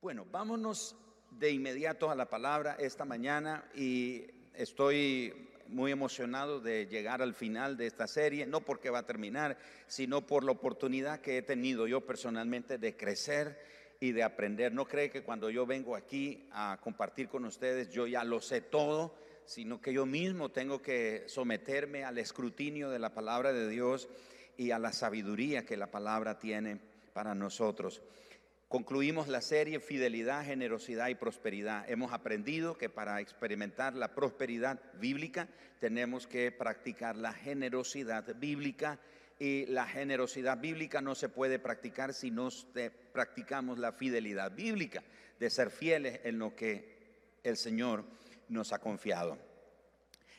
Bueno, vámonos de inmediato a la palabra esta mañana y estoy muy emocionado de llegar al final de esta serie, no porque va a terminar, sino por la oportunidad que he tenido yo personalmente de crecer y de aprender. No cree que cuando yo vengo aquí a compartir con ustedes yo ya lo sé todo, sino que yo mismo tengo que someterme al escrutinio de la palabra de Dios y a la sabiduría que la palabra tiene para nosotros. Concluimos la serie Fidelidad, Generosidad y Prosperidad. Hemos aprendido que para experimentar la prosperidad bíblica tenemos que practicar la generosidad bíblica y la generosidad bíblica no se puede practicar si no practicamos la fidelidad bíblica, de ser fieles en lo que el Señor nos ha confiado.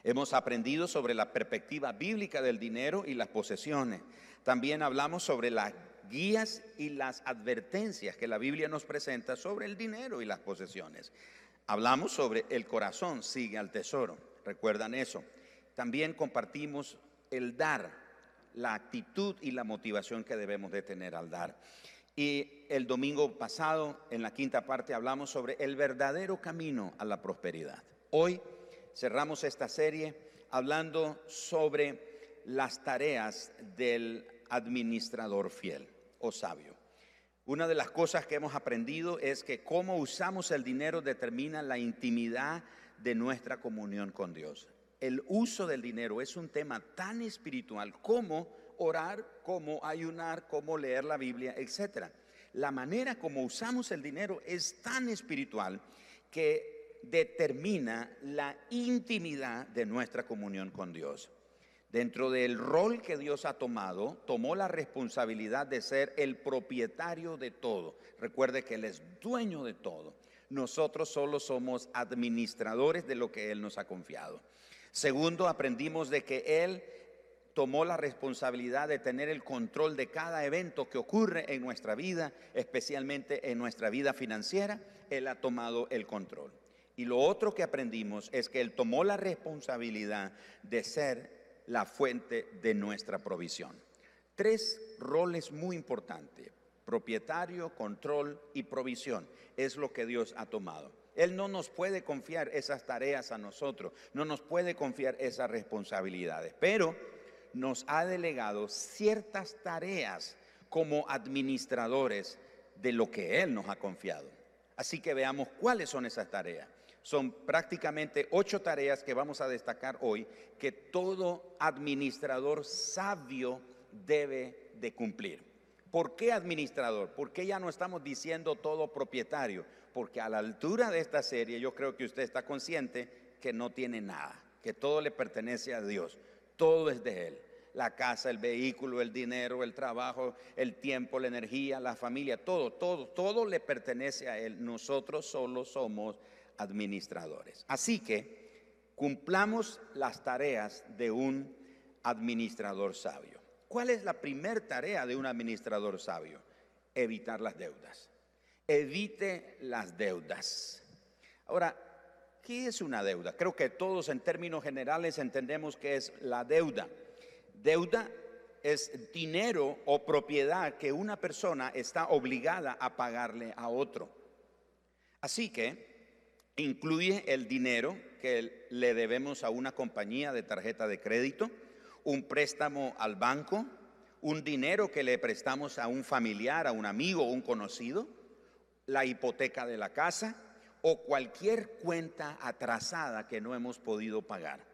Hemos aprendido sobre la perspectiva bíblica del dinero y las posesiones. También hablamos sobre las guías y las advertencias que la Biblia nos presenta sobre el dinero y las posesiones. Hablamos sobre el corazón, sigue al tesoro. ¿Recuerdan eso? También compartimos el dar, la actitud y la motivación que debemos de tener al dar. Y el domingo pasado, en la quinta parte, hablamos sobre el verdadero camino a la prosperidad. Hoy cerramos esta serie hablando sobre las tareas del administrador fiel o sabio. Una de las cosas que hemos aprendido es que cómo usamos el dinero determina la intimidad de nuestra comunión con Dios. El uso del dinero es un tema tan espiritual como orar, como ayunar, como leer la Biblia, etc. La manera como usamos el dinero es tan espiritual que determina la intimidad de nuestra comunión con Dios. Dentro del rol que Dios ha tomado, tomó la responsabilidad de ser el propietario de todo. Recuerde que Él es dueño de todo. Nosotros solo somos administradores de lo que Él nos ha confiado. Segundo, aprendimos de que Él tomó la responsabilidad de tener el control de cada evento que ocurre en nuestra vida, especialmente en nuestra vida financiera. Él ha tomado el control. Y lo otro que aprendimos es que Él tomó la responsabilidad de ser la fuente de nuestra provisión. Tres roles muy importantes, propietario, control y provisión, es lo que Dios ha tomado. Él no nos puede confiar esas tareas a nosotros, no nos puede confiar esas responsabilidades, pero nos ha delegado ciertas tareas como administradores de lo que Él nos ha confiado. Así que veamos cuáles son esas tareas. Son prácticamente ocho tareas que vamos a destacar hoy que todo administrador sabio debe de cumplir. ¿Por qué administrador? ¿Por qué ya no estamos diciendo todo propietario? Porque a la altura de esta serie yo creo que usted está consciente que no tiene nada, que todo le pertenece a Dios, todo es de Él. La casa, el vehículo, el dinero, el trabajo, el tiempo, la energía, la familia, todo, todo, todo le pertenece a Él. Nosotros solo somos administradores. Así que cumplamos las tareas de un administrador sabio. ¿Cuál es la primera tarea de un administrador sabio? Evitar las deudas. Evite las deudas. Ahora, ¿qué es una deuda? Creo que todos en términos generales entendemos que es la deuda. Deuda es dinero o propiedad que una persona está obligada a pagarle a otro. Así que incluye el dinero que le debemos a una compañía de tarjeta de crédito, un préstamo al banco, un dinero que le prestamos a un familiar, a un amigo o un conocido, la hipoteca de la casa o cualquier cuenta atrasada que no hemos podido pagar.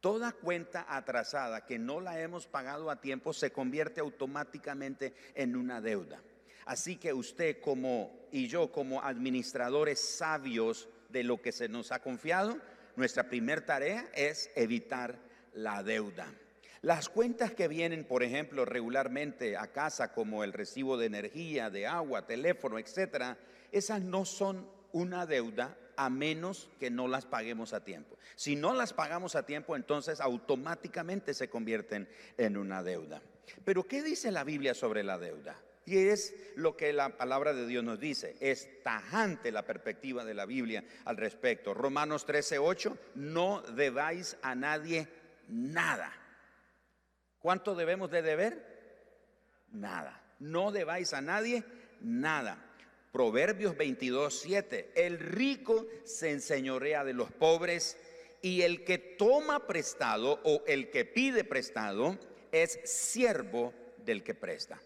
Toda cuenta atrasada que no la hemos pagado a tiempo se convierte automáticamente en una deuda. Así que usted como y yo como administradores sabios de lo que se nos ha confiado, nuestra primera tarea es evitar la deuda. Las cuentas que vienen, por ejemplo, regularmente a casa, como el recibo de energía, de agua, teléfono, etcétera, esas no son una deuda a menos que no las paguemos a tiempo. Si no las pagamos a tiempo, entonces automáticamente se convierten en una deuda. Pero ¿qué dice la Biblia sobre la deuda? Y es lo que la palabra de Dios nos dice. Es tajante la perspectiva de la Biblia al respecto. Romanos 13:8, no debáis a nadie nada. ¿Cuánto debemos de deber? Nada. No debáis a nadie nada. Proverbios 22, 7. El rico se enseñorea de los pobres y el que toma prestado o el que pide prestado es siervo del que presta.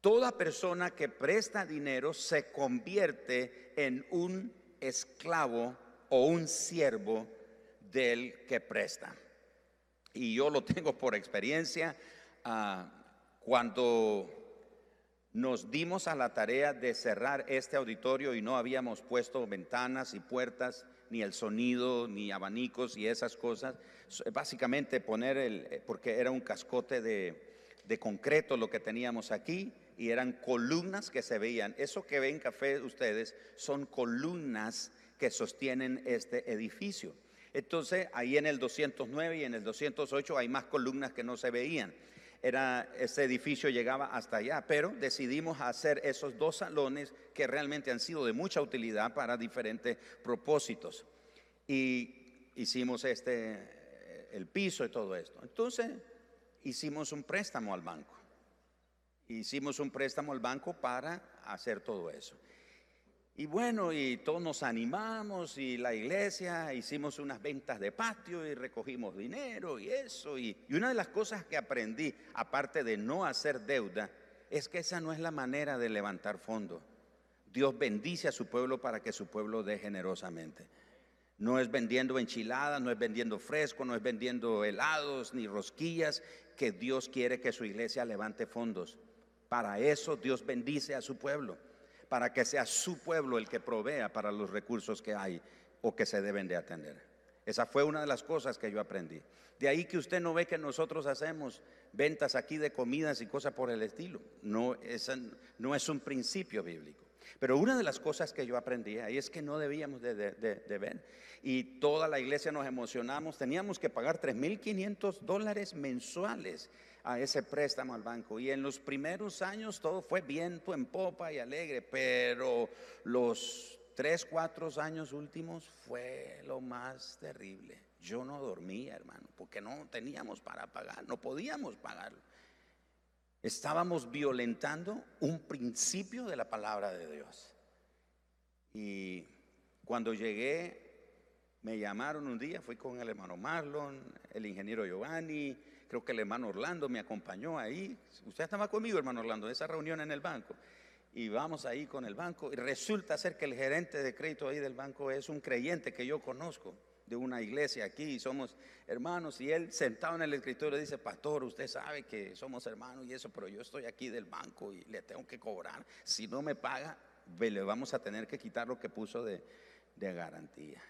Toda persona que presta dinero se convierte en un esclavo o un siervo del que presta. Y yo lo tengo por experiencia. Ah, cuando nos dimos a la tarea de cerrar este auditorio y no habíamos puesto ventanas y puertas, ni el sonido, ni abanicos y esas cosas, básicamente poner el, porque era un cascote de concreto lo que teníamos aquí, y eran columnas que se veían. Eso que ven café ustedes son columnas que sostienen este edificio. Entonces, ahí en el 209 y en el 208 hay más columnas que no se veían. Era, ese edificio llegaba hasta allá, pero decidimos hacer esos dos salones que realmente han sido de mucha utilidad para diferentes propósitos. Y hicimos este, el piso y todo esto. Entonces, hicimos un préstamo al banco. Hicimos un préstamo al banco para hacer todo eso. Y bueno, y todos nos animamos y la iglesia hicimos unas ventas de patio y recogimos dinero y eso. Y, y, una de las cosas que aprendí, aparte de no hacer deuda, es que esa no es la manera de levantar fondos. Dios bendice a su pueblo para que su pueblo dé generosamente. No es vendiendo enchiladas, no es vendiendo fresco, no es vendiendo helados ni rosquillas, que Dios quiere que su iglesia levante fondos. Para eso Dios bendice a su pueblo, para que sea su pueblo el que provea para los recursos que hay o que se deben de atender. Esa fue una de las cosas que yo aprendí. De ahí que usted no ve que nosotros hacemos ventas aquí de comidas y cosas por el estilo. No, no es un principio bíblico. Pero una de las cosas que yo aprendí ahí es que no debíamos de, de ver. Y toda la iglesia nos emocionamos. Teníamos que pagar 3.500 dólares mensuales a ese préstamo al banco. Y en los primeros años todo fue viento en popa y alegre, pero los tres, cuatro años últimos fue lo más terrible. Yo no dormía, hermano, porque no teníamos para pagar, no podíamos pagarlo. Estábamos violentando un principio de la palabra de Dios. Y cuando llegué, me llamaron un día, fui con el hermano Marlon, el ingeniero Giovanni, creo que el hermano Orlando me acompañó ahí. Usted estaba conmigo, hermano Orlando, en esa reunión en el banco. Y vamos ahí con el banco. Y resulta ser que el gerente de crédito ahí del banco es un creyente que yo conozco de una iglesia aquí y somos hermanos. Y él sentado en el escritorio dice, pastor, usted sabe que somos hermanos y eso, pero yo estoy aquí del banco y le tengo que cobrar. Si no me paga, le vamos a tener que quitar lo que puso de, de garantía.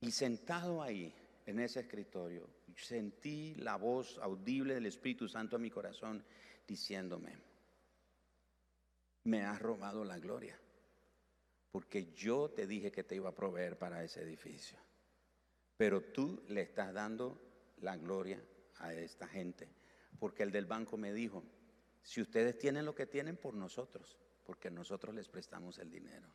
Y sentado ahí, en ese escritorio, sentí la voz audible del Espíritu Santo en mi corazón diciéndome, me has robado la gloria, porque yo te dije que te iba a proveer para ese edificio, pero tú le estás dando la gloria a esta gente, porque el del banco me dijo, si ustedes tienen lo que tienen por nosotros, porque nosotros les prestamos el dinero.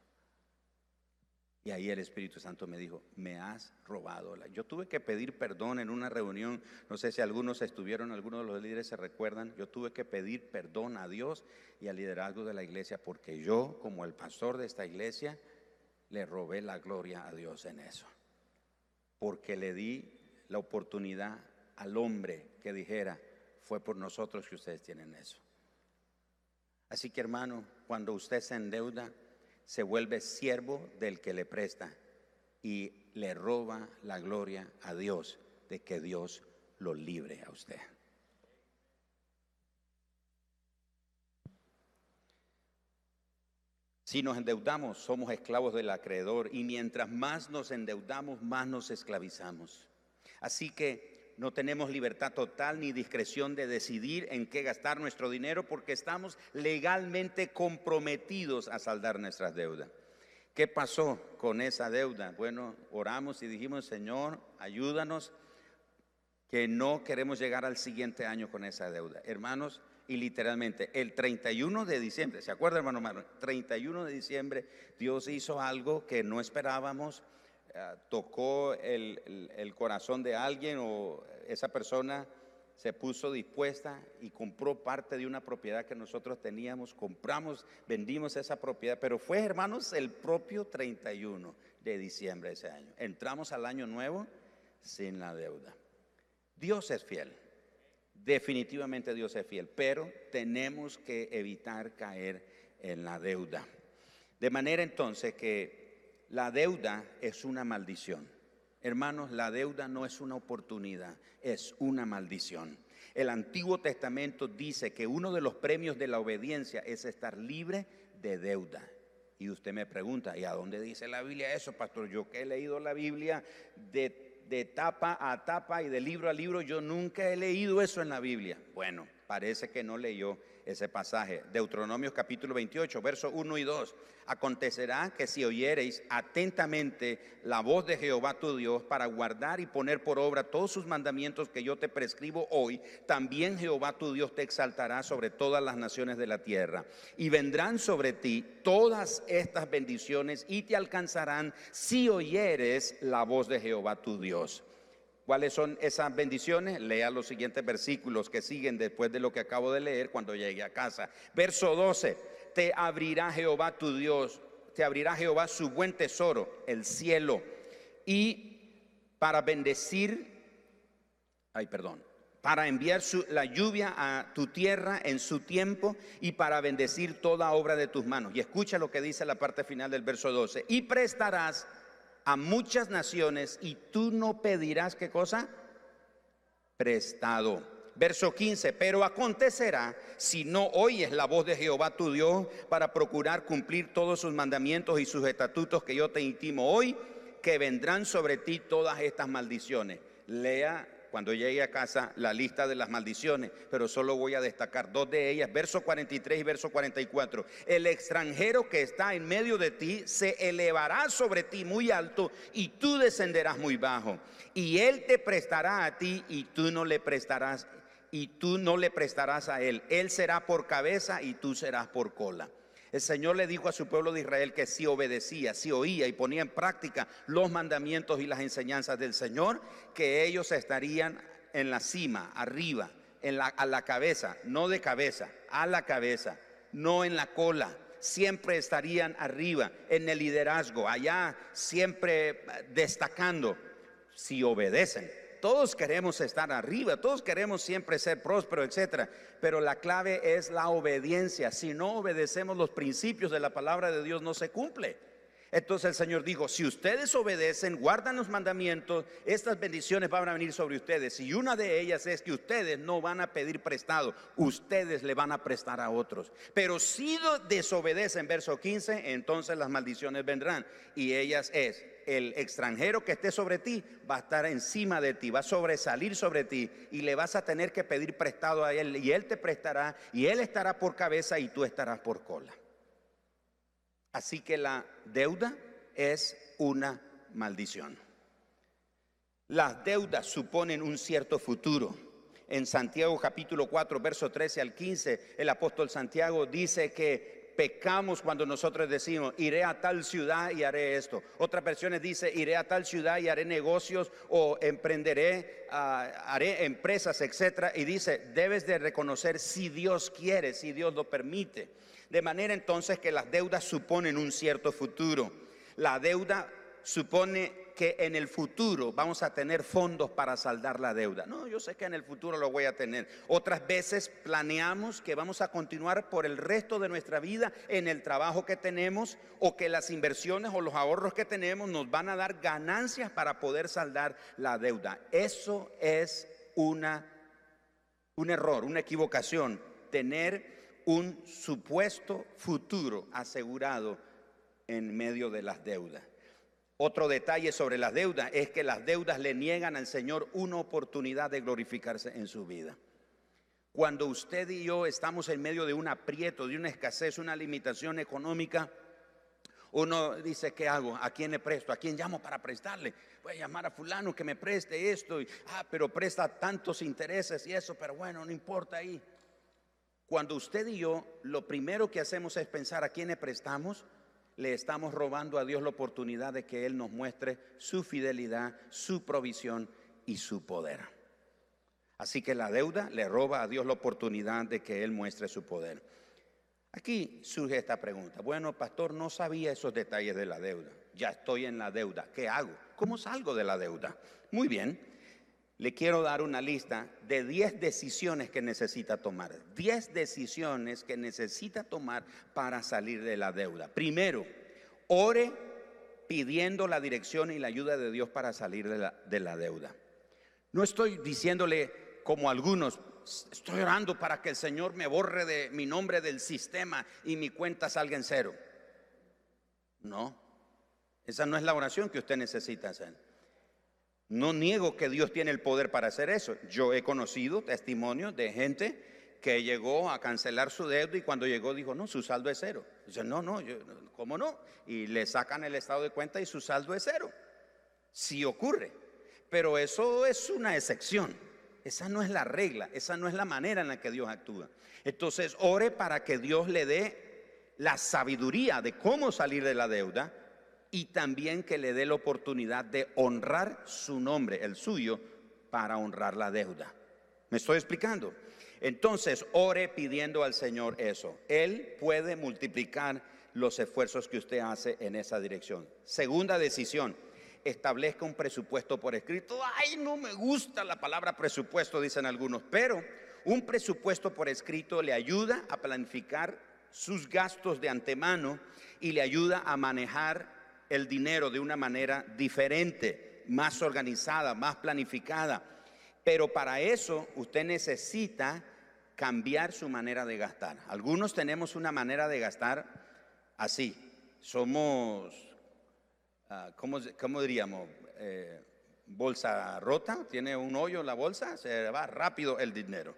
Y ahí el Espíritu Santo me dijo, me has robado. Yo tuve que pedir perdón en una reunión, no sé si algunos estuvieron, algunos de los líderes se recuerdan, yo tuve que pedir perdón a Dios y al liderazgo de la iglesia porque yo, como el pastor de esta iglesia, le robé la gloria a Dios en eso. Porque le di la oportunidad al hombre que dijera, fue por nosotros que ustedes tienen eso. Así que hermano, cuando usted se endeuda, se vuelve siervo del que le presta y le roba la gloria a Dios de que Dios lo libre a usted. Si nos endeudamos, somos esclavos del acreedor y mientras más nos endeudamos, más nos esclavizamos. Así que no tenemos libertad total ni discreción de decidir en qué gastar nuestro dinero porque estamos legalmente comprometidos a saldar nuestras deudas. ¿Qué pasó con esa deuda? Bueno, oramos y dijimos, Señor, ayúdanos, que no queremos llegar al siguiente año con esa deuda. Hermanos, y literalmente el 31 de diciembre, ¿se acuerda hermano Manuel? 31 de diciembre Dios hizo algo que no esperábamos tocó el, corazón de alguien o esa persona se puso dispuesta y compró parte de una propiedad que nosotros teníamos, compramos, vendimos esa propiedad, pero fue, hermanos, el propio 31 de diciembre de ese año. Entramos al año nuevo sin la deuda. Dios es fiel, definitivamente Dios es fiel, pero tenemos que evitar caer en la deuda. De manera entonces que la deuda es una maldición. Hermanos, la deuda no es una oportunidad, es una maldición. El Antiguo Testamento dice que uno de los premios de la obediencia es estar libre de deuda. Y usted me pregunta, ¿y a dónde dice la Biblia eso, pastor? Yo que he leído la Biblia de, de tapa a tapa y de libro a libro, yo nunca he leído eso en la Biblia. Bueno, parece que no leyó ese pasaje. Deuteronomios capítulo 28, versos 1 y 2. Acontecerá que si oyereis atentamente la voz de Jehová tu Dios para guardar y poner por obra todos sus mandamientos que yo te prescribo hoy, también Jehová tu Dios te exaltará sobre todas las naciones de la tierra. Y vendrán sobre ti todas estas bendiciones y te alcanzarán si oyeres la voz de Jehová tu Dios. ¿Cuáles son esas bendiciones? Lea los siguientes versículos que siguen después de lo que acabo de leer cuando llegue a casa. Verso 12, te abrirá Jehová tu Dios, te abrirá Jehová su buen tesoro, el cielo, y para bendecir, ay perdón, para enviar la lluvia a tu tierra en su tiempo y para bendecir toda obra de tus manos. Y escucha lo que dice la parte final del verso 12, y prestarás a muchas naciones y tú no pedirás qué cosa? Prestado. Verso 15, pero acontecerá si no oyes la voz de Jehová tu Dios para procurar cumplir todos sus mandamientos y sus estatutos que yo te intimo hoy, que vendrán sobre ti todas estas maldiciones. Lea cuando llegue a casa la lista de las maldiciones, pero solo voy a destacar dos de ellas, verso 43 y verso 44. El extranjero que está en medio de ti se elevará sobre ti muy alto y tú descenderás muy bajo. Y él te prestará a ti y tú no le prestarás y tú no le prestarás a él. Él será por cabeza y tú serás por cola. El Señor le dijo a su pueblo de Israel que si obedecía, si oía y ponía en práctica los mandamientos y las enseñanzas del Señor, que ellos estarían en la cima, arriba, en la, a la cabeza, no de cabeza, a la cabeza, no en la cola. Siempre estarían arriba, en el liderazgo, allá siempre destacando, si obedecen todos queremos estar arriba, todos queremos siempre ser prósperos, etcétera, pero la clave es la obediencia. Si no obedecemos los principios de la palabra de Dios, no se cumple. Entonces el Señor dijo, si ustedes obedecen, guardan los mandamientos, estas bendiciones van a venir sobre ustedes. Y una de ellas es que ustedes no van a pedir prestado, ustedes le van a prestar a otros. Pero si desobedecen, verso 15, entonces las maldiciones vendrán. Y ellas es, el extranjero que esté sobre ti va a estar encima de ti, va a sobresalir sobre ti y le vas a tener que pedir prestado a él y él te prestará y él estará por cabeza y tú estarás por cola. Así que la deuda es una maldición. Las deudas suponen un cierto futuro. En Santiago capítulo 4, verso 13 al 15, el apóstol Santiago dice que pecamos cuando nosotros decimos, iré a tal ciudad y haré esto. Otras versiones dice, iré a tal ciudad y haré negocios o emprenderé, ah, haré empresas, etcétera. Y dice, debes de reconocer si Dios quiere, si Dios lo permite. De manera entonces que las deudas suponen un cierto futuro. La deuda supone que en el futuro vamos a tener fondos para saldar la deuda. No, yo sé que en el futuro lo voy a tener. Otras veces planeamos que vamos a continuar por el resto de nuestra vida en el trabajo que tenemos o que las inversiones o los ahorros que tenemos nos van a dar ganancias para poder saldar la deuda. Eso es una, un error, una equivocación, tener un supuesto futuro asegurado en medio de las deudas. Otro detalle sobre las deudas es que las deudas le niegan al Señor una oportunidad de glorificarse en su vida. Cuando usted y yo estamos en medio de un aprieto, de una escasez, una limitación económica, uno dice, ¿qué hago? ¿A quién le presto? ¿A quién llamo para prestarle? Voy a llamar a fulano que me preste esto. Y, ah, pero presta tantos intereses y eso, pero bueno, no importa ahí. Cuando usted y yo, lo primero que hacemos es pensar a quién le prestamos, le estamos robando a Dios la oportunidad de que Él nos muestre su fidelidad, su provisión y su poder. Así que la deuda le roba a Dios la oportunidad de que Él muestre su poder. Aquí surge esta pregunta. Bueno, pastor, no sabía esos detalles de la deuda. Ya estoy en la deuda. ¿Qué hago? ¿Cómo salgo de la deuda? Muy bien. Le quiero dar una lista de 10 decisiones que necesita tomar. 10 decisiones que necesita tomar para salir de la deuda. Primero, ore pidiendo la dirección y la ayuda de Dios para salir de la, de la deuda. No estoy diciéndole como algunos, estoy orando para que el Señor me borre de mi nombre del sistema y mi cuenta salga en cero. No, esa no es la oración que usted necesita hacer. No niego que Dios tiene el poder para hacer eso. Yo he conocido testimonios de gente que llegó a cancelar su deuda y cuando llegó dijo, no, su saldo es cero. Dice, no, no, ¿cómo no? Y le sacan el estado de cuenta y su saldo es cero. Sí ocurre, pero eso es una excepción. Esa no es la regla, esa no es la manera en la que Dios actúa. Entonces, ore para que Dios le dé la sabiduría de cómo salir de la deuda y también que le dé la oportunidad de honrar su nombre, el suyo, para honrar la deuda. ¿Me estoy explicando? Entonces, ore pidiendo al Señor eso. Él puede multiplicar los esfuerzos que usted hace en esa dirección. Segunda decisión establezca un presupuesto por escrito. Ay, no me gusta la palabra presupuesto, dicen algunos, pero un presupuesto por escrito le ayuda a planificar sus gastos de antemano y le ayuda a manejar el dinero de una manera diferente, más organizada, más planificada. Pero para eso usted necesita cambiar su manera de gastar. Algunos tenemos una manera de gastar así. Somos Ah, ¿cómo, diríamos? Eh, bolsa rota, tiene un hoyo en la bolsa, se va rápido el dinero.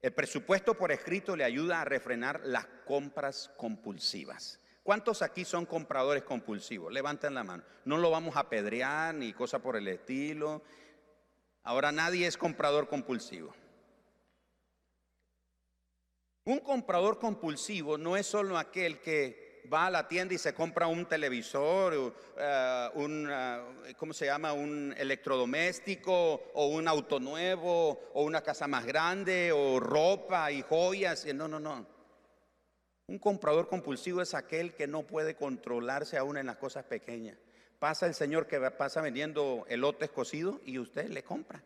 El presupuesto por escrito le ayuda a refrenar las compras compulsivas. ¿Cuántos aquí son compradores compulsivos? Levanten la mano. No lo vamos a apedrear ni cosa por el estilo. Ahora nadie es comprador compulsivo. Un comprador compulsivo no es solo aquel que va a la tienda y se compra un televisor, eh, un, eh, ¿cómo se llama? Un electrodoméstico o un auto nuevo o una casa más grande o ropa y joyas. No, no, no. Un comprador compulsivo es aquel que no puede controlarse aún en las cosas pequeñas. Pasa el señor que pasa vendiendo elotes cocidos y usted le compra.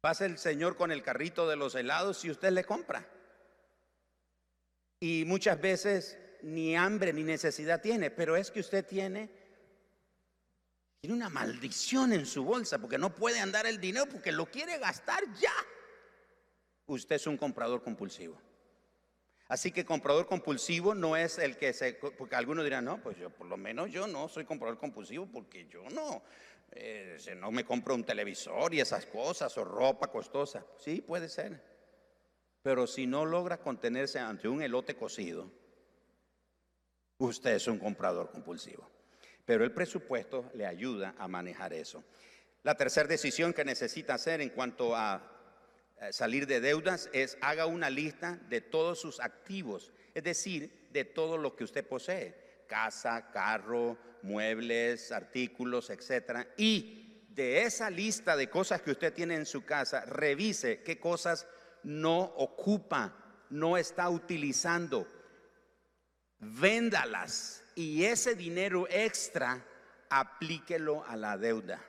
Pasa el Señor con el carrito de los helados y usted le compra. Y muchas veces ni hambre ni necesidad tiene, pero es que usted tiene, tiene una maldición en su bolsa porque no puede andar el dinero porque lo quiere gastar ya. Usted es un comprador compulsivo. Así que comprador compulsivo no es el que se, porque algunos dirán, no, pues yo por lo menos yo no soy comprador compulsivo porque yo no, eh, no me compro un televisor y esas cosas o ropa costosa. Sí, puede ser. Pero si no logra contenerse ante un elote cocido, usted es un comprador compulsivo. Pero el presupuesto le ayuda a manejar eso. La tercera decisión que necesita hacer en cuanto a salir de deudas es haga una lista de todos sus activos, es decir, de todo lo que usted posee, casa, carro, muebles, artículos, etcétera, y de esa lista de cosas que usted tiene en su casa, revise qué cosas no ocupa, no está utilizando. Véndalas y ese dinero extra aplíquelo a la deuda.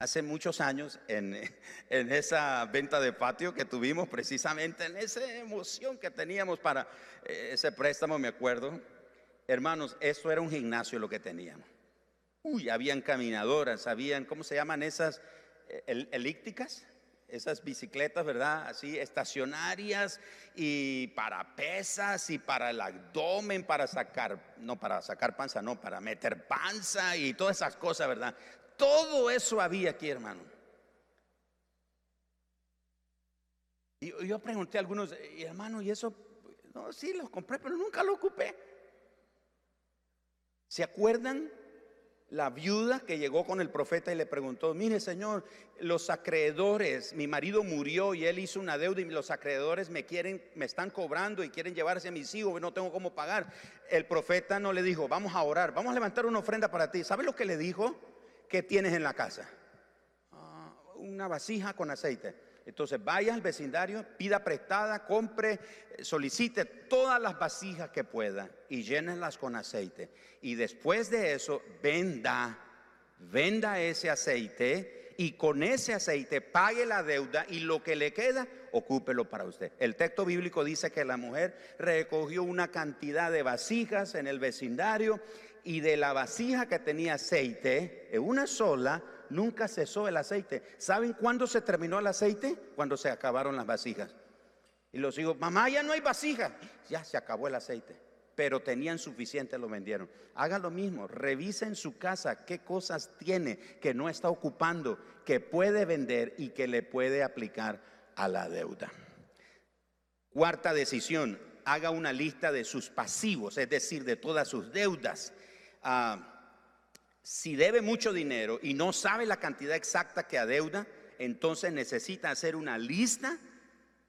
Hace muchos años, en, en, esa venta de patio que tuvimos, precisamente en esa emoción que teníamos para eh, ese préstamo, me acuerdo, Hermanos, esto era un gimnasio lo que teníamos. Uy, habían caminadoras, habían, ¿cómo se llaman esas? El, elípticas, esas bicicletas, ¿verdad? Así, estacionarias y para pesas y para el abdomen, para sacar, no para sacar panza, no, para meter panza y todas esas cosas, ¿verdad? Todo eso había aquí, hermano. Y yo pregunté a algunos, hermano, ¿y eso? No, sí, los compré, pero nunca lo ocupé. ¿Se acuerdan la viuda que llegó con el profeta y le preguntó, mire señor, los acreedores, mi marido murió y él hizo una deuda y los acreedores me quieren, me están cobrando y quieren llevarse a mis hijos, no tengo cómo pagar. El profeta no le dijo, vamos a orar, vamos a levantar una ofrenda para ti. ¿Sabe lo que le dijo? ¿Qué tienes en la casa? Ah, una vasija con aceite. Entonces vaya al vecindario, pida prestada, compre, solicite todas las vasijas que pueda y llénenlas con aceite. Y después de eso, venda, venda ese aceite y con ese aceite pague la deuda y lo que le queda, ocúpelo para usted. El texto bíblico dice que la mujer recogió una cantidad de vasijas en el vecindario y de la vasija que tenía aceite, en una sola, nunca cesó el aceite. ¿Saben cuándo se terminó el aceite? Cuando se acabaron las vasijas. Y los hijos, mamá, ya no hay vasijas. Ya se acabó el aceite. Pero tenían suficiente, lo vendieron. Haga lo mismo, revisa en su casa qué cosas tiene que no está ocupando, que puede vender y que le puede aplicar a la deuda. Cuarta decisión, haga una lista de sus pasivos, es decir, de todas sus deudas. Ah, si debe mucho dinero y no sabe la cantidad exacta que adeuda, entonces necesita hacer una lista,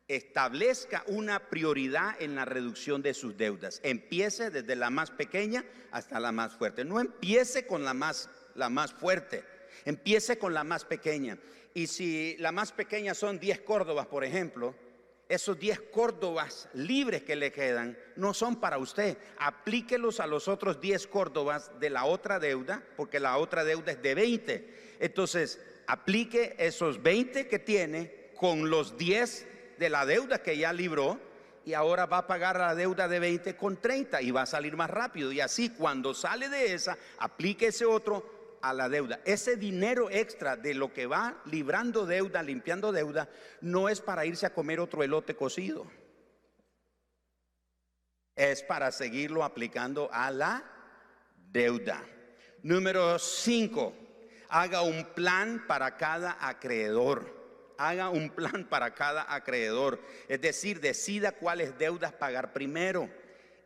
establezca una prioridad en la reducción de sus deudas. Empiece desde la más pequeña hasta la más fuerte. No empiece con la más, la más fuerte, empiece con la más pequeña. Y si la más pequeña son 10 córdobas, por ejemplo, esos 10 córdobas libres que le quedan no son para usted. Aplíquelos a los otros 10 córdobas de la otra deuda, porque la otra deuda es de 20. Entonces, aplique esos 20 que tiene con los 10 de la deuda que ya libró y ahora va a pagar la deuda de 20 con 30 y va a salir más rápido. Y así cuando sale de esa, aplique ese otro a la deuda. Ese dinero extra de lo que va librando deuda, limpiando deuda, no es para irse a comer otro elote cocido. Es para seguirlo aplicando a la deuda. Número 5. Haga un plan para cada acreedor. Haga un plan para cada acreedor. Es decir, decida cuáles deudas pagar primero.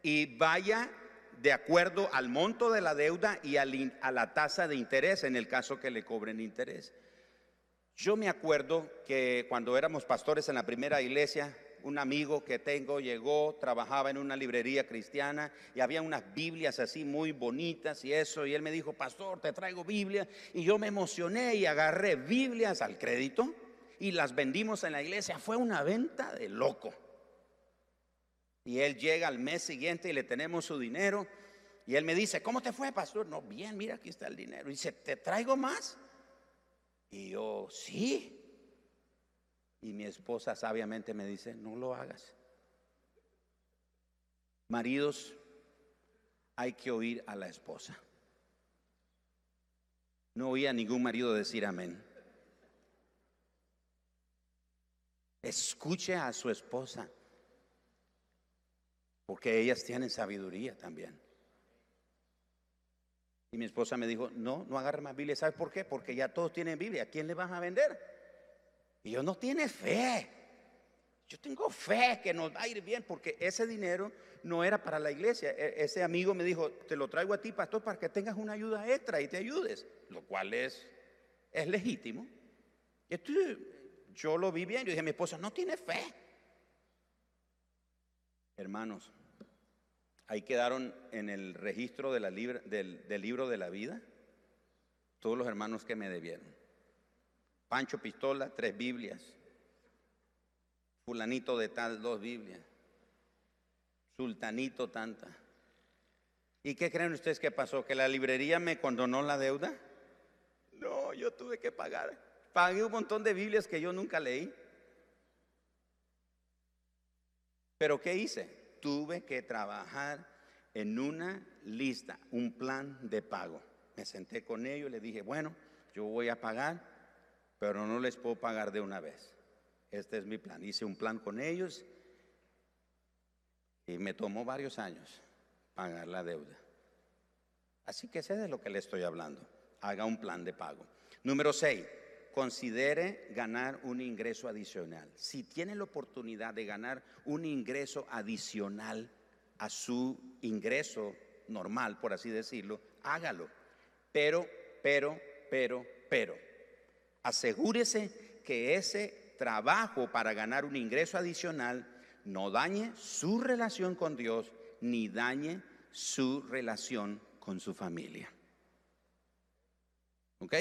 Y vaya de acuerdo al monto de la deuda y a la tasa de interés en el caso que le cobren interés. Yo me acuerdo que cuando éramos pastores en la primera iglesia, un amigo que tengo llegó, trabajaba en una librería cristiana y había unas Biblias así muy bonitas y eso, y él me dijo, pastor, te traigo Biblia, y yo me emocioné y agarré Biblias al crédito y las vendimos en la iglesia. Fue una venta de loco. Y él llega al mes siguiente y le tenemos su dinero. Y él me dice, ¿cómo te fue, pastor? No, bien, mira, aquí está el dinero. Y dice, ¿te traigo más? Y yo, sí. Y mi esposa sabiamente me dice, no lo hagas. Maridos, hay que oír a la esposa. No oí a ningún marido decir amén. Escuche a su esposa. Porque ellas tienen sabiduría también. Y mi esposa me dijo, no, no agarre más Biblia. ¿Sabes por qué? Porque ya todos tienen Biblia. ¿A quién le vas a vender? Y yo no tiene fe. Yo tengo fe que nos va a ir bien porque ese dinero no era para la iglesia. E, ese amigo me dijo, te lo traigo a ti, pastor, para que tengas una ayuda extra y te ayudes. Lo cual es, es legítimo. yo lo vi bien. Yo dije, mi esposa no tiene fe. Hermanos, ahí quedaron en el registro de la del, del libro de la vida todos los hermanos que me debieron. Pancho Pistola, tres Biblias. Fulanito de tal, dos Biblias. Sultanito, tanta. ¿Y qué creen ustedes que pasó? ¿Que la librería me condonó la deuda? No, yo tuve que pagar. Pagué un montón de Biblias que yo nunca leí. Pero ¿qué hice? Tuve que trabajar en una lista, un plan de pago. Me senté con ellos y les dije, bueno, yo voy a pagar, pero no les puedo pagar de una vez. Este es mi plan. Hice un plan con ellos y me tomó varios años pagar la deuda. Así que sé de lo que le estoy hablando. Haga un plan de pago. Número 6 considere ganar un ingreso adicional. Si tiene la oportunidad de ganar un ingreso adicional a su ingreso normal, por así decirlo, hágalo. Pero, pero, pero, pero, asegúrese que ese trabajo para ganar un ingreso adicional no dañe su relación con Dios ni dañe su relación con su familia. ¿Ok?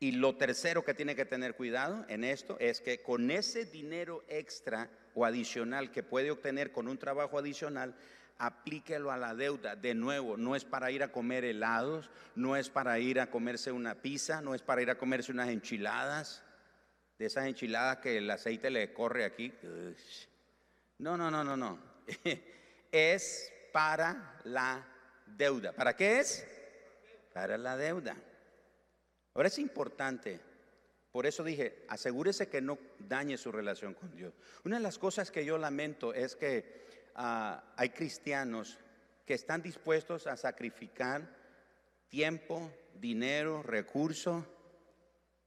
Y lo tercero que tiene que tener cuidado en esto es que con ese dinero extra o adicional que puede obtener con un trabajo adicional, aplíquelo a la deuda. De nuevo, no es para ir a comer helados, no es para ir a comerse una pizza, no es para ir a comerse unas enchiladas, de esas enchiladas que el aceite le corre aquí. No, no, no, no, no. Es para la deuda. ¿Para qué es? Para la deuda. Ahora es importante, por eso dije, asegúrese que no dañe su relación con Dios. Una de las cosas que yo lamento es que ah, hay cristianos que están dispuestos a sacrificar tiempo, dinero, recursos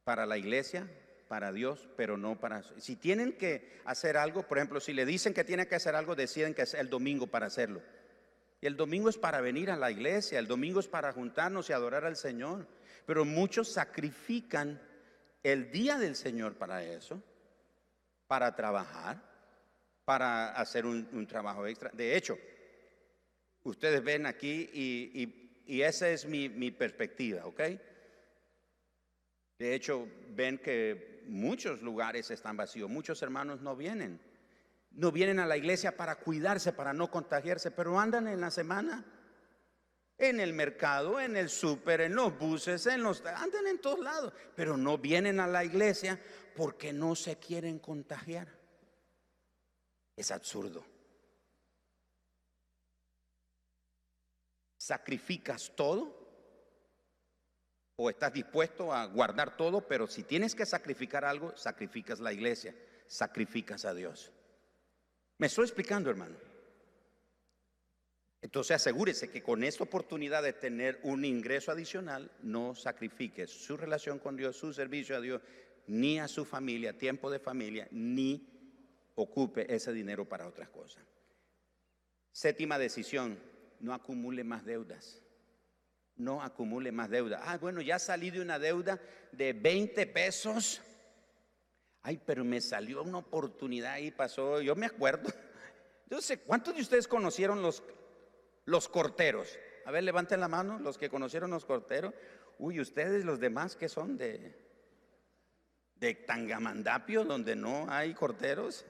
para la iglesia, para Dios, pero no para... Si tienen que hacer algo, por ejemplo, si le dicen que tienen que hacer algo, deciden que es el domingo para hacerlo. Y el domingo es para venir a la iglesia, el domingo es para juntarnos y adorar al Señor. Pero muchos sacrifican el día del Señor para eso, para trabajar, para hacer un, trabajo extra. De hecho, ustedes ven aquí y, esa es mi, perspectiva, ¿ok? De hecho, ven que muchos lugares están vacíos, muchos hermanos no vienen. No vienen a la iglesia para cuidarse, para no contagiarse, pero andan en la semana en el mercado, en el súper, en los buses, en los andan en todos lados, pero no vienen a la iglesia porque no se quieren contagiar. Es absurdo. ¿Sacrificas todo? ¿O estás dispuesto a guardar todo? Pero si tienes que sacrificar algo, sacrificas la iglesia, sacrificas a Dios. ¿Me estoy explicando, hermano? Entonces asegúrese que con esta oportunidad de tener un ingreso adicional, no sacrifique su relación con Dios, su servicio a Dios, ni a su familia, tiempo de familia, ni ocupe ese dinero para otras cosas. Séptima decisión, no acumule más deudas. No acumule más deuda. Ah, bueno, ya salí de una deuda de 20 pesos. Ay, pero me salió una oportunidad y pasó. Yo me acuerdo. Yo sé, ¿cuántos de ustedes conocieron los, los corteros. A ver, levanten la mano los que conocieron los corteros. Uy, ustedes los demás que son de, de Tangamandapio, donde no hay corteros.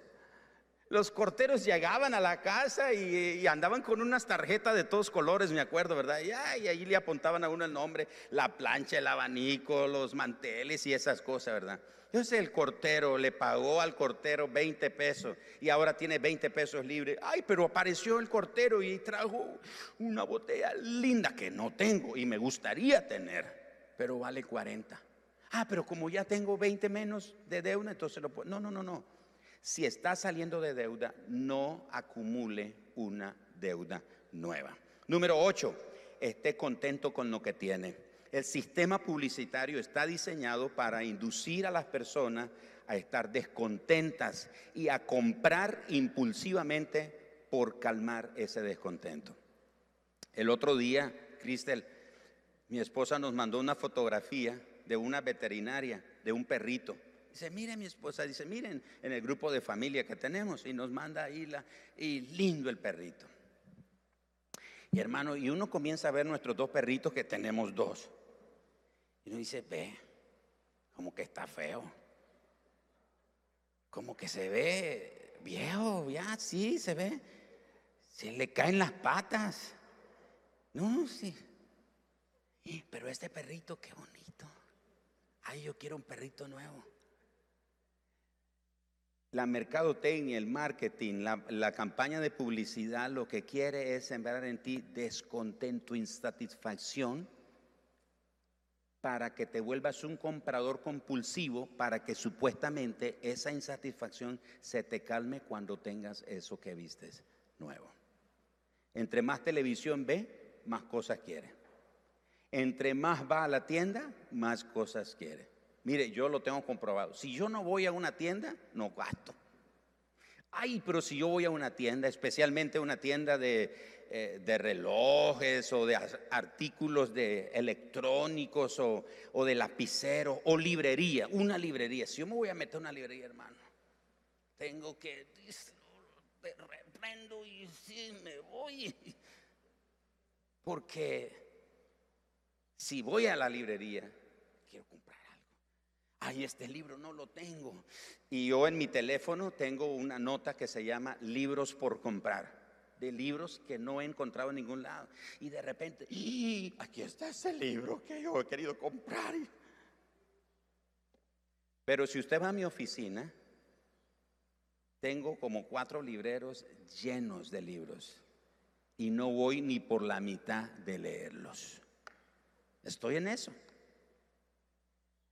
Los corteros llegaban a la casa y, andaban con unas tarjetas de todos colores, me acuerdo, ¿verdad? Y, y, ahí le apuntaban a uno el nombre, la plancha, el abanico, los manteles y esas cosas, ¿verdad? Entonces el cortero le pagó al cortero 20 pesos y ahora tiene 20 pesos libres. Ay, pero apareció el cortero y trajo una botella linda que no tengo y me gustaría tener, pero vale 40. Ah, pero como ya tengo 20 menos de deuda, entonces lo puedo. No, no, no, no. Si está saliendo de deuda, no acumule una deuda nueva. Número 8, esté contento con lo que tiene. El sistema publicitario está diseñado para inducir a las personas a estar descontentas y a comprar impulsivamente por calmar ese descontento. El otro día, Cristel, mi esposa nos mandó una fotografía de una veterinaria, de un perrito. Dice, mire mi esposa, dice, miren en el grupo de familia que tenemos y nos manda ahí la, y lindo el perrito. Y hermano, y uno comienza a ver nuestros dos perritos que tenemos dos. Y uno dice, ve, como que está feo. Como que se ve viejo, ya, sí, se ve. Se le caen las patas. No, sí. Pero este perrito, qué bonito. Ay, yo quiero un perrito nuevo. La mercadotecnia, el marketing, la, la, campaña de publicidad lo que quiere es sembrar en ti descontento, insatisfacción para que te vuelvas un comprador compulsivo, para que supuestamente esa insatisfacción se te calme cuando tengas eso que vistes nuevo. Entre más televisión ve, más cosas quiere. Entre más va a la tienda, más cosas quiere. Mire, yo lo tengo comprobado. Si yo no voy a una tienda, no gasto. Ay, pero si yo voy a una tienda, especialmente una tienda de, eh, de relojes o de artículos de electrónicos o, o de lapicero o librería, una librería. Si yo me voy a meter a una librería, hermano, tengo que reprendo y sí me voy. Porque si voy a la librería, quiero comprar algo. Ay, este libro no lo tengo. Y yo en mi teléfono tengo una nota que se llama libros por comprar de libros que no he encontrado en ningún lado. Y de repente, ¡y! aquí está ese libro que yo he querido comprar. Pero si usted va a mi oficina, tengo como cuatro libreros llenos de libros y no voy ni por la mitad de leerlos. Estoy en eso.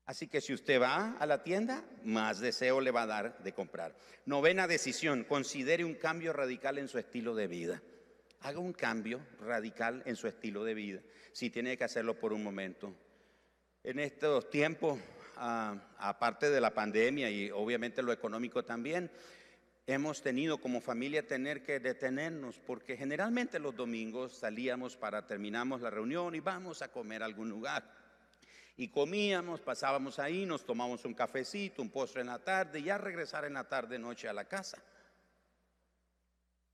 Así que si usted va a la tienda, más deseo le va a dar de comprar. Novena decisión, considere un cambio radical en su estilo de vida. Haga un cambio radical en su estilo de vida, si tiene que hacerlo por un momento. En estos tiempos, ah, aparte de la pandemia y obviamente lo económico también, hemos tenido como familia tener que detenernos porque generalmente los domingos salíamos para terminamos la reunión y vamos a comer a algún lugar. Y comíamos, pasábamos ahí, nos tomamos un cafecito, un postre en la tarde y ya regresar en la tarde, noche a la casa.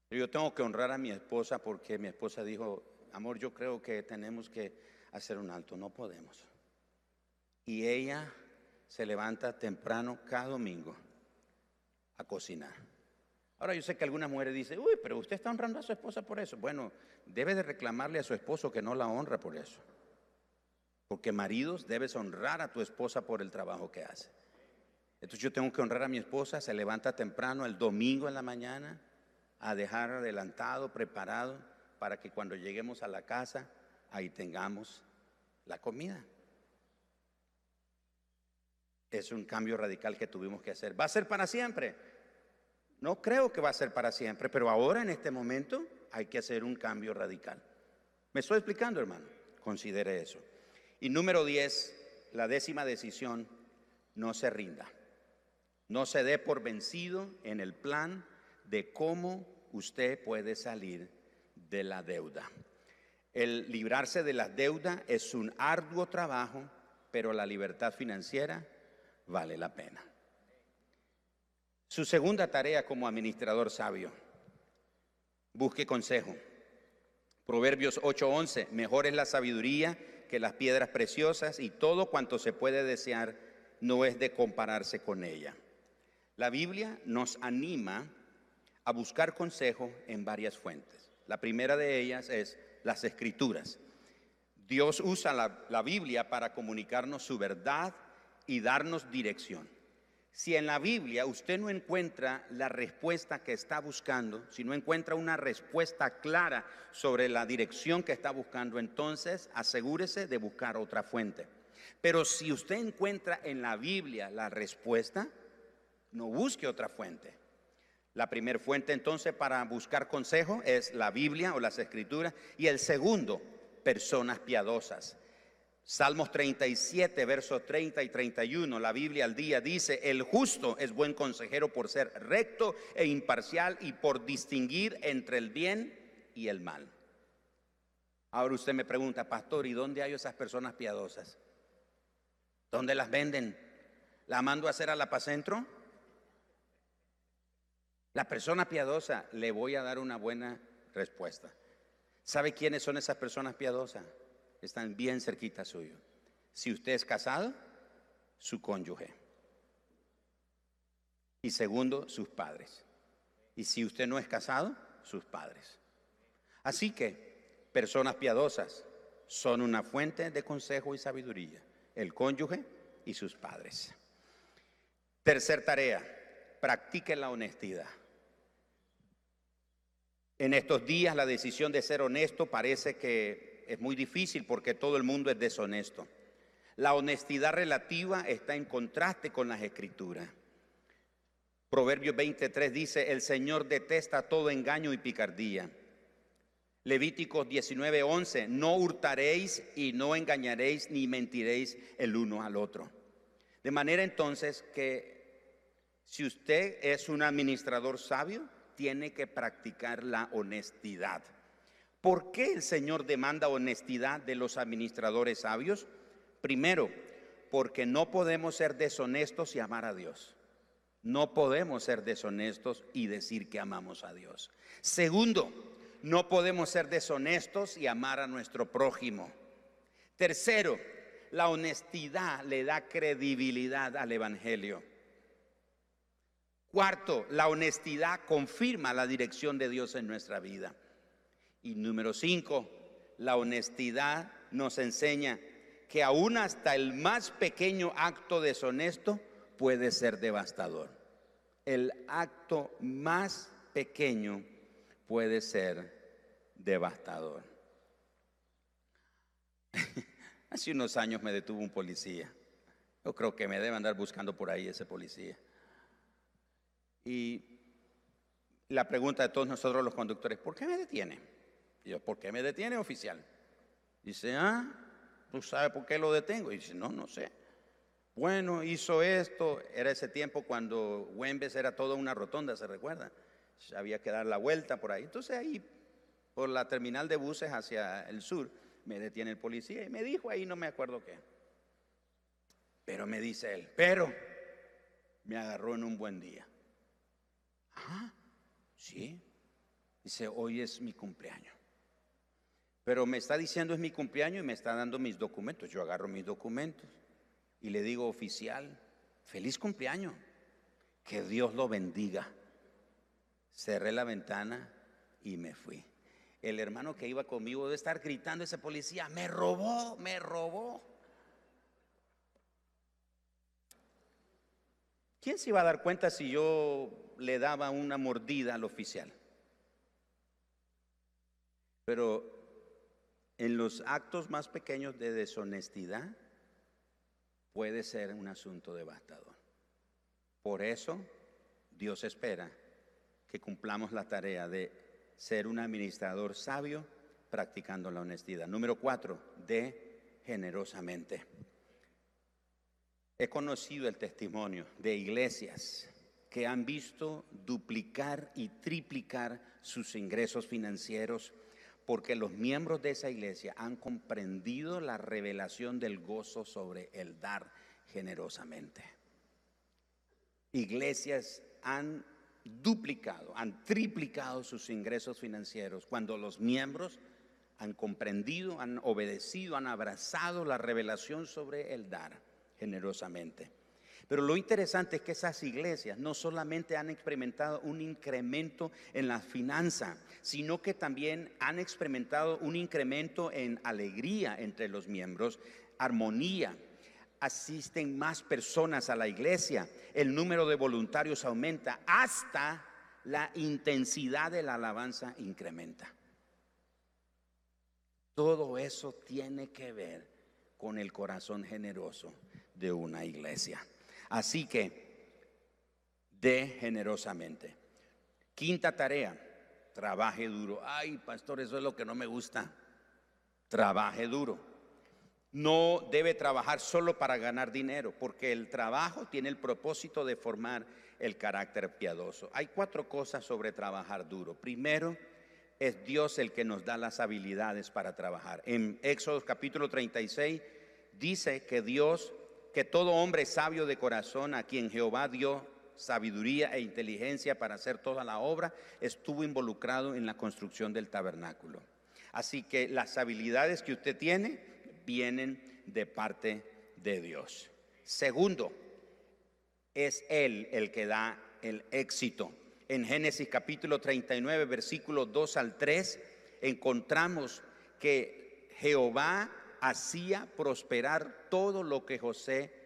Yo tengo que honrar a mi esposa porque mi esposa dijo, amor, yo creo que tenemos que hacer un alto, no podemos. Y ella se levanta temprano cada domingo a cocinar. Ahora yo sé que algunas mujeres dicen, uy, pero usted está honrando a su esposa por eso. Bueno, debe de reclamarle a su esposo que no la honra por eso. Porque maridos debes honrar a tu esposa por el trabajo que hace. Entonces yo tengo que honrar a mi esposa, se levanta temprano el domingo en la mañana a dejar adelantado, preparado, para que cuando lleguemos a la casa, ahí tengamos la comida. Es un cambio radical que tuvimos que hacer. ¿Va a ser para siempre? No creo que va a ser para siempre, pero ahora en este momento hay que hacer un cambio radical. ¿Me estoy explicando, hermano? Considere eso. Y número 10, la décima decisión, no se rinda. No se dé por vencido en el plan de cómo usted puede salir de la deuda. El librarse de la deuda es un arduo trabajo, pero la libertad financiera vale la pena. Su segunda tarea como administrador sabio, busque consejo. Proverbios 8:11, mejor es la sabiduría que las piedras preciosas y todo cuanto se puede desear no es de compararse con ella. La Biblia nos anima a buscar consejo en varias fuentes. La primera de ellas es las escrituras. Dios usa la, la Biblia para comunicarnos su verdad y darnos dirección. Si en la Biblia usted no encuentra la respuesta que está buscando, si no encuentra una respuesta clara sobre la dirección que está buscando, entonces asegúrese de buscar otra fuente. Pero si usted encuentra en la Biblia la respuesta, no busque otra fuente. La primera fuente entonces para buscar consejo es la Biblia o las escrituras y el segundo, personas piadosas. Salmos 37, versos 30 y 31, la Biblia al día dice, el justo es buen consejero por ser recto e imparcial y por distinguir entre el bien y el mal. Ahora usted me pregunta, pastor, ¿y dónde hay esas personas piadosas? ¿Dónde las venden? ¿La mando a hacer a la Pacentro? La persona piadosa, le voy a dar una buena respuesta. ¿Sabe quiénes son esas personas piadosas? Están bien cerquita suyo. Si usted es casado, su cónyuge. Y segundo, sus padres. Y si usted no es casado, sus padres. Así que personas piadosas son una fuente de consejo y sabiduría. El cónyuge y sus padres. Tercer tarea, practique la honestidad. En estos días la decisión de ser honesto parece que es muy difícil porque todo el mundo es deshonesto. La honestidad relativa está en contraste con las escrituras. Proverbios 23 dice, el Señor detesta todo engaño y picardía. Levíticos 19:11, no hurtaréis y no engañaréis ni mentiréis el uno al otro. De manera entonces que Si usted es un administrador sabio, tiene que practicar la honestidad. ¿Por qué el Señor demanda honestidad de los administradores sabios? Primero, porque no podemos ser deshonestos y amar a Dios. No podemos ser deshonestos y decir que amamos a Dios. Segundo, no podemos ser deshonestos y amar a nuestro prójimo. Tercero, la honestidad le da credibilidad al Evangelio. Cuarto, la honestidad confirma la dirección de Dios en nuestra vida. Y número cinco, la honestidad nos enseña que aún hasta el más pequeño acto deshonesto puede ser devastador. El acto más pequeño puede ser devastador. Hace unos años me detuvo un policía. Yo creo que me debe andar buscando por ahí ese policía. Y la pregunta de todos nosotros los conductores, ¿por qué me detiene? Y yo, ¿por qué me detiene oficial? Dice, ah, ¿tú sabes por qué lo detengo? Y dice, no, no sé. Bueno, hizo esto, era ese tiempo cuando Wembes era toda una rotonda, ¿se recuerda? Había que dar la vuelta por ahí. Entonces ahí, por la terminal de buses hacia el sur, me detiene el policía y me dijo ahí, no me acuerdo qué. Pero me dice él, pero me agarró en un buen día. Ah, sí. Dice, hoy es mi cumpleaños. Pero me está diciendo es mi cumpleaños y me está dando mis documentos. Yo agarro mis documentos y le digo, oficial, feliz cumpleaños. Que Dios lo bendiga. Cerré la ventana y me fui. El hermano que iba conmigo debe estar gritando ese policía, me robó, me robó. ¿Quién se iba a dar cuenta si yo le daba una mordida al oficial? Pero en los actos más pequeños de deshonestidad puede ser un asunto devastador. Por eso Dios espera que cumplamos la tarea de ser un administrador sabio practicando la honestidad. Número cuatro, de generosamente. He conocido el testimonio de iglesias que han visto duplicar y triplicar sus ingresos financieros porque los miembros de esa iglesia han comprendido la revelación del gozo sobre el dar generosamente. Iglesias han duplicado, han triplicado sus ingresos financieros cuando los miembros han comprendido, han obedecido, han abrazado la revelación sobre el dar generosamente. Pero lo interesante es que esas iglesias no solamente han experimentado un incremento en la finanza, sino que también han experimentado un incremento en alegría entre los miembros, armonía. Asisten más personas a la iglesia, el número de voluntarios aumenta, hasta la intensidad de la alabanza incrementa. Todo eso tiene que ver con el corazón generoso de una iglesia. Así que, de generosamente. Quinta tarea, trabaje duro. Ay, pastor, eso es lo que no me gusta. Trabaje duro. No debe trabajar solo para ganar dinero, porque el trabajo tiene el propósito de formar el carácter piadoso. Hay cuatro cosas sobre trabajar duro. Primero, es Dios el que nos da las habilidades para trabajar. En Éxodo capítulo 36 dice que Dios que todo hombre sabio de corazón a quien Jehová dio sabiduría e inteligencia para hacer toda la obra, estuvo involucrado en la construcción del tabernáculo. Así que las habilidades que usted tiene vienen de parte de Dios. Segundo, es Él el que da el éxito. En Génesis capítulo 39, versículos 2 al 3, encontramos que Jehová hacía prosperar todo lo que José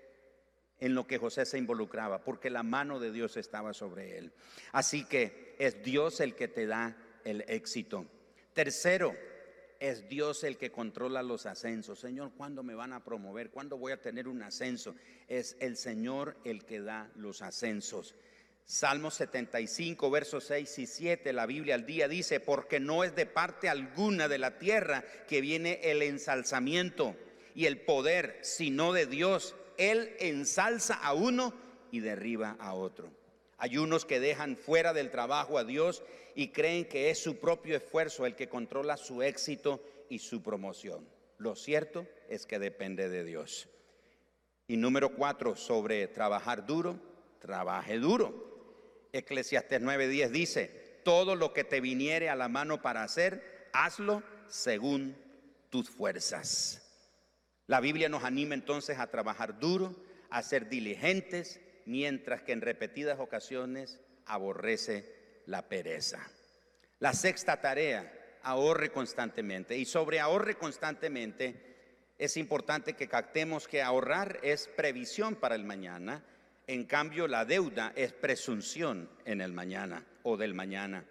en lo que José se involucraba, porque la mano de Dios estaba sobre él. Así que es Dios el que te da el éxito. Tercero, es Dios el que controla los ascensos. Señor, ¿cuándo me van a promover? ¿Cuándo voy a tener un ascenso? Es el Señor el que da los ascensos. Salmo 75, versos 6 y 7, la Biblia al día dice, porque no es de parte alguna de la tierra que viene el ensalzamiento y el poder, sino de Dios. Él ensalza a uno y derriba a otro. Hay unos que dejan fuera del trabajo a Dios y creen que es su propio esfuerzo el que controla su éxito y su promoción. Lo cierto es que depende de Dios. Y número cuatro, sobre trabajar duro, trabaje duro. Eclesiastes 9:10 dice, todo lo que te viniere a la mano para hacer, hazlo según tus fuerzas. La Biblia nos anima entonces a trabajar duro, a ser diligentes, mientras que en repetidas ocasiones aborrece la pereza. La sexta tarea, ahorre constantemente. Y sobre ahorre constantemente, es importante que captemos que ahorrar es previsión para el mañana, en cambio la deuda es presunción en el mañana o del mañana.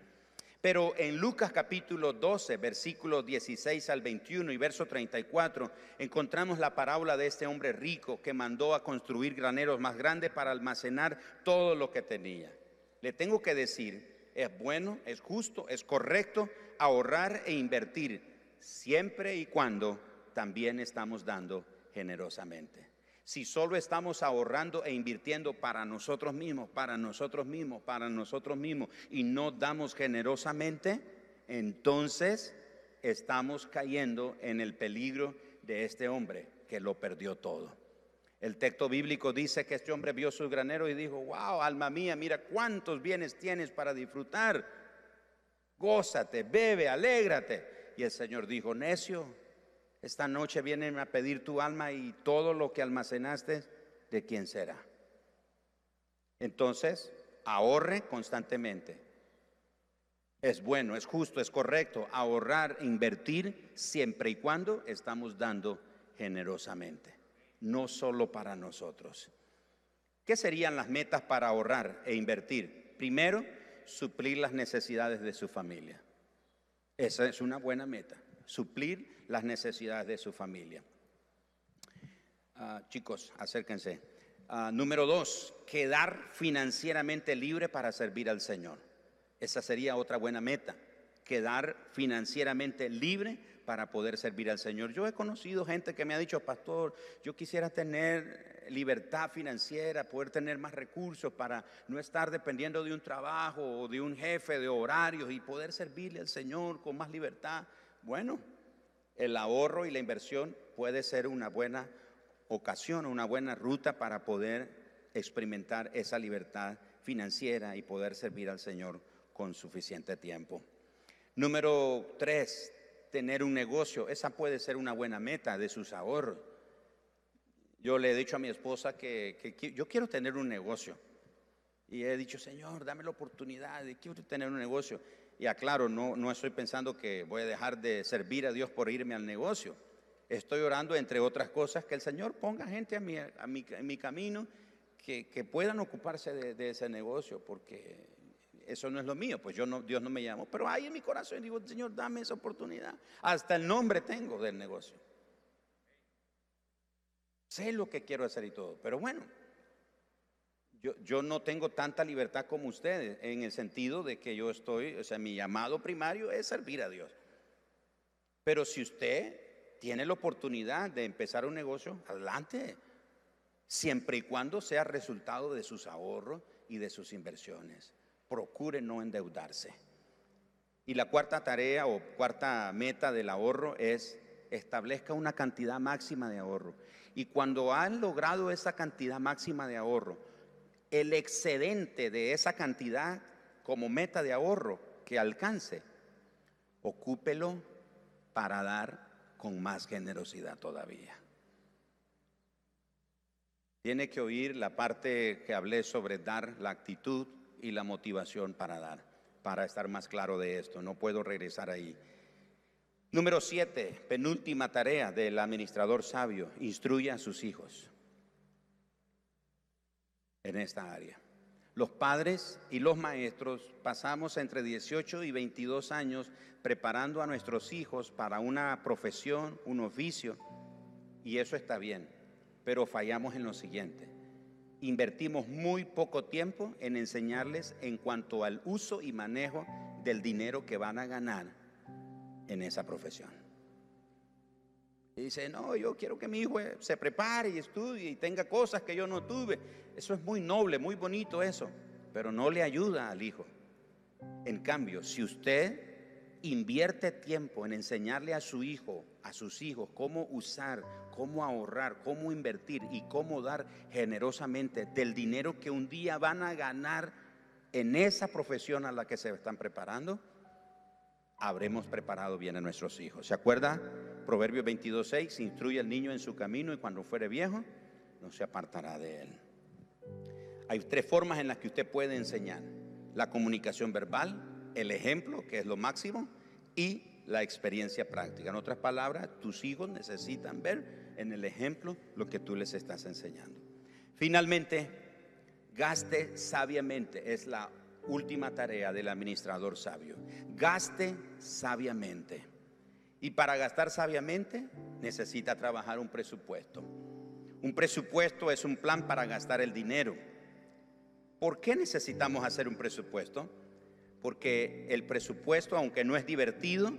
Pero en Lucas capítulo 12, versículos 16 al 21 y verso 34, encontramos la parábola de este hombre rico que mandó a construir graneros más grandes para almacenar todo lo que tenía. Le tengo que decir, es bueno, es justo, es correcto ahorrar e invertir siempre y cuando también estamos dando generosamente. Si solo estamos ahorrando e invirtiendo para nosotros mismos, para nosotros mismos, para nosotros mismos y no damos generosamente, entonces estamos cayendo en el peligro de este hombre que lo perdió todo. El texto bíblico dice que este hombre vio su granero y dijo, wow, alma mía, mira cuántos bienes tienes para disfrutar. Gózate, bebe, alégrate. Y el Señor dijo, necio, esta noche vienen a pedir tu alma y todo lo que almacenaste, ¿de quién será? Entonces, ahorre constantemente. Es bueno, es justo, es correcto ahorrar, invertir siempre y cuando estamos dando generosamente, no solo para nosotros. ¿Qué serían las metas para ahorrar e invertir? Primero, suplir las necesidades de su familia. Esa es una buena meta, suplir las necesidades de su familia. Ah, chicos, acérquense. Ah, número dos, quedar financieramente libre para servir al Señor. Esa sería otra buena meta, quedar financieramente libre para poder servir al Señor. Yo he conocido gente que me ha dicho, pastor, yo quisiera tener libertad financiera, poder tener más recursos para no estar dependiendo de un trabajo o de un jefe de horarios y poder servirle al Señor con más libertad. Bueno, el ahorro y la inversión puede ser una buena ocasión, una buena ruta para poder experimentar esa libertad financiera y poder servir al Señor con suficiente tiempo. Número tres, tener un negocio. Esa puede ser una buena meta de sus ahorros. Yo le he dicho a mi esposa que, yo quiero tener un negocio. Y he dicho, Señor, dame la oportunidad quiero tener un negocio. Y aclaro, no, no estoy pensando que voy a dejar de servir a Dios por irme al negocio. Estoy orando, entre otras cosas, que el Señor ponga gente a mi, a mi, mi camino que, que, puedan ocuparse de, ese negocio, porque eso no es lo mío, pues yo no, Dios no me llamó. Pero ahí en mi corazón digo, Señor, dame esa oportunidad. Hasta el nombre tengo del negocio. Sé lo que quiero hacer y todo, pero bueno, yo, no tengo tanta libertad como ustedes, en el sentido de que yo estoy, o sea, mi llamado primario es servir a Dios. Pero si usted tiene la oportunidad de empezar un negocio, adelante, siempre y cuando sea resultado de sus ahorros y de sus inversiones. Procure no endeudarse. Y la cuarta tarea o cuarta meta del ahorro es establezca una cantidad máxima de ahorro. Y cuando han logrado esa cantidad máxima de ahorro, el excedente de esa cantidad como meta de ahorro que alcance, ocúpelo para dar con más generosidad todavía. Tiene que oír la parte que hablé sobre dar, la actitud y la motivación para dar, para estar más claro de esto. No puedo regresar ahí. Número siete, penúltima tarea del administrador sabio, instruye a sus hijos en esta área. Los padres y los maestros pasamos entre 18 y 22 años preparando a nuestros hijos para una profesión, un oficio, y eso está bien, pero fallamos en lo siguiente. Invertimos muy poco tiempo en enseñarles en cuanto al uso y manejo del dinero que van a ganar en esa profesión. Y dice, no, yo quiero que mi hijo se prepare y estudie y tenga cosas que yo no tuve. Eso es muy noble, muy bonito eso. pero no le ayuda al hijo. En cambio, si usted invierte tiempo en enseñarle a su hijo, a sus hijos, cómo usar, cómo ahorrar, cómo invertir y cómo dar generosamente del dinero que un día van a ganar en esa profesión a la que se están preparando, habremos preparado bien a nuestros hijos. ¿Se acuerda? Proverbio 22.6, instruye al niño en su camino y cuando fuere viejo, no se apartará de él. Hay tres formas en las que usted puede enseñar. La comunicación verbal, el ejemplo, que es lo máximo, y la experiencia práctica. En otras palabras, tus hijos necesitan ver en el ejemplo lo que tú les estás enseñando. Finalmente, gaste sabiamente. Es la última tarea del administrador sabio. Gaste sabiamente. Y para gastar sabiamente necesita trabajar un presupuesto. Un presupuesto es un plan para gastar el dinero. ¿Por qué necesitamos hacer un presupuesto? Porque el presupuesto, aunque no es divertido,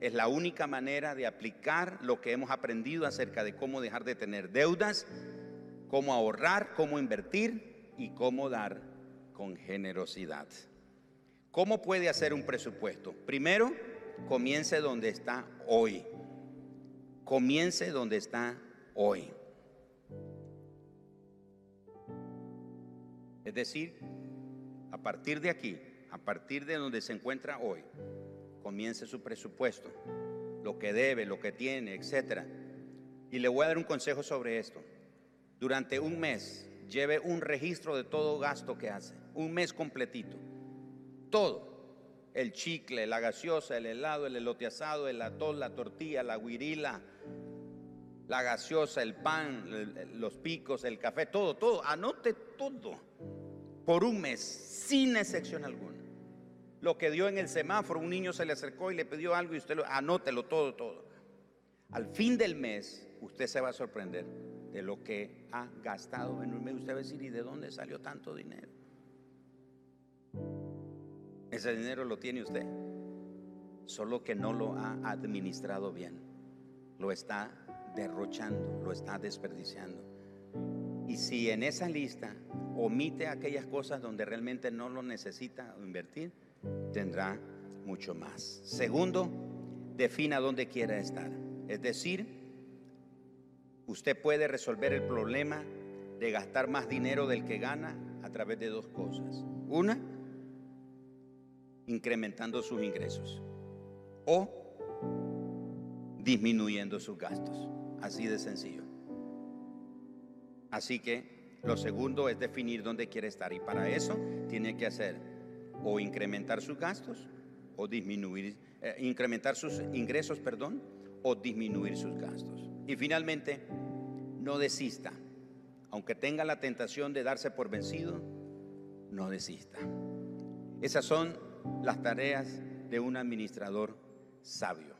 es la única manera de aplicar lo que hemos aprendido acerca de cómo dejar de tener deudas, cómo ahorrar, cómo invertir y cómo dar con generosidad. ¿Cómo puede hacer un presupuesto? Primero, comience donde está hoy. Comience donde está hoy. Es decir, a partir de aquí, a partir de donde se encuentra hoy, comience su presupuesto, lo que debe, lo que tiene, etc. Y le voy a dar un consejo sobre esto. Durante un mes, lleve un registro de todo gasto que hace, un mes completito. Todo. El chicle, la gaseosa, el helado, el elote asado, el atol, la tortilla, la guirila, la gaseosa, el pan, los picos, el café, todo, todo. Anote todo por un mes, sin excepción alguna. Lo que dio en el semáforo, un niño se le acercó y le pidió algo y usted lo, anótelo todo, todo. Al fin del mes, usted se va a sorprender de lo que ha gastado en un mes. Usted va a decir, ¿y de dónde salió tanto dinero? Ese dinero lo tiene usted, solo que no lo ha administrado bien. Lo está derrochando, lo está desperdiciando. Y si en esa lista omite aquellas cosas donde realmente no lo necesita invertir, tendrá mucho más. Segundo, defina dónde quiera estar. Es decir, usted puede resolver el problema de gastar más dinero del que gana a través de dos cosas. Una, incrementando sus ingresos o disminuyendo sus gastos. Así de sencillo. Así que lo segundo es definir dónde quiere estar y para eso tiene que hacer o incrementar sus gastos o disminuir, eh, incrementar sus ingresos, perdón, o disminuir sus gastos. Y finalmente, no desista. Aunque tenga la tentación de darse por vencido, no desista. Esas son las tareas de un administrador sabio.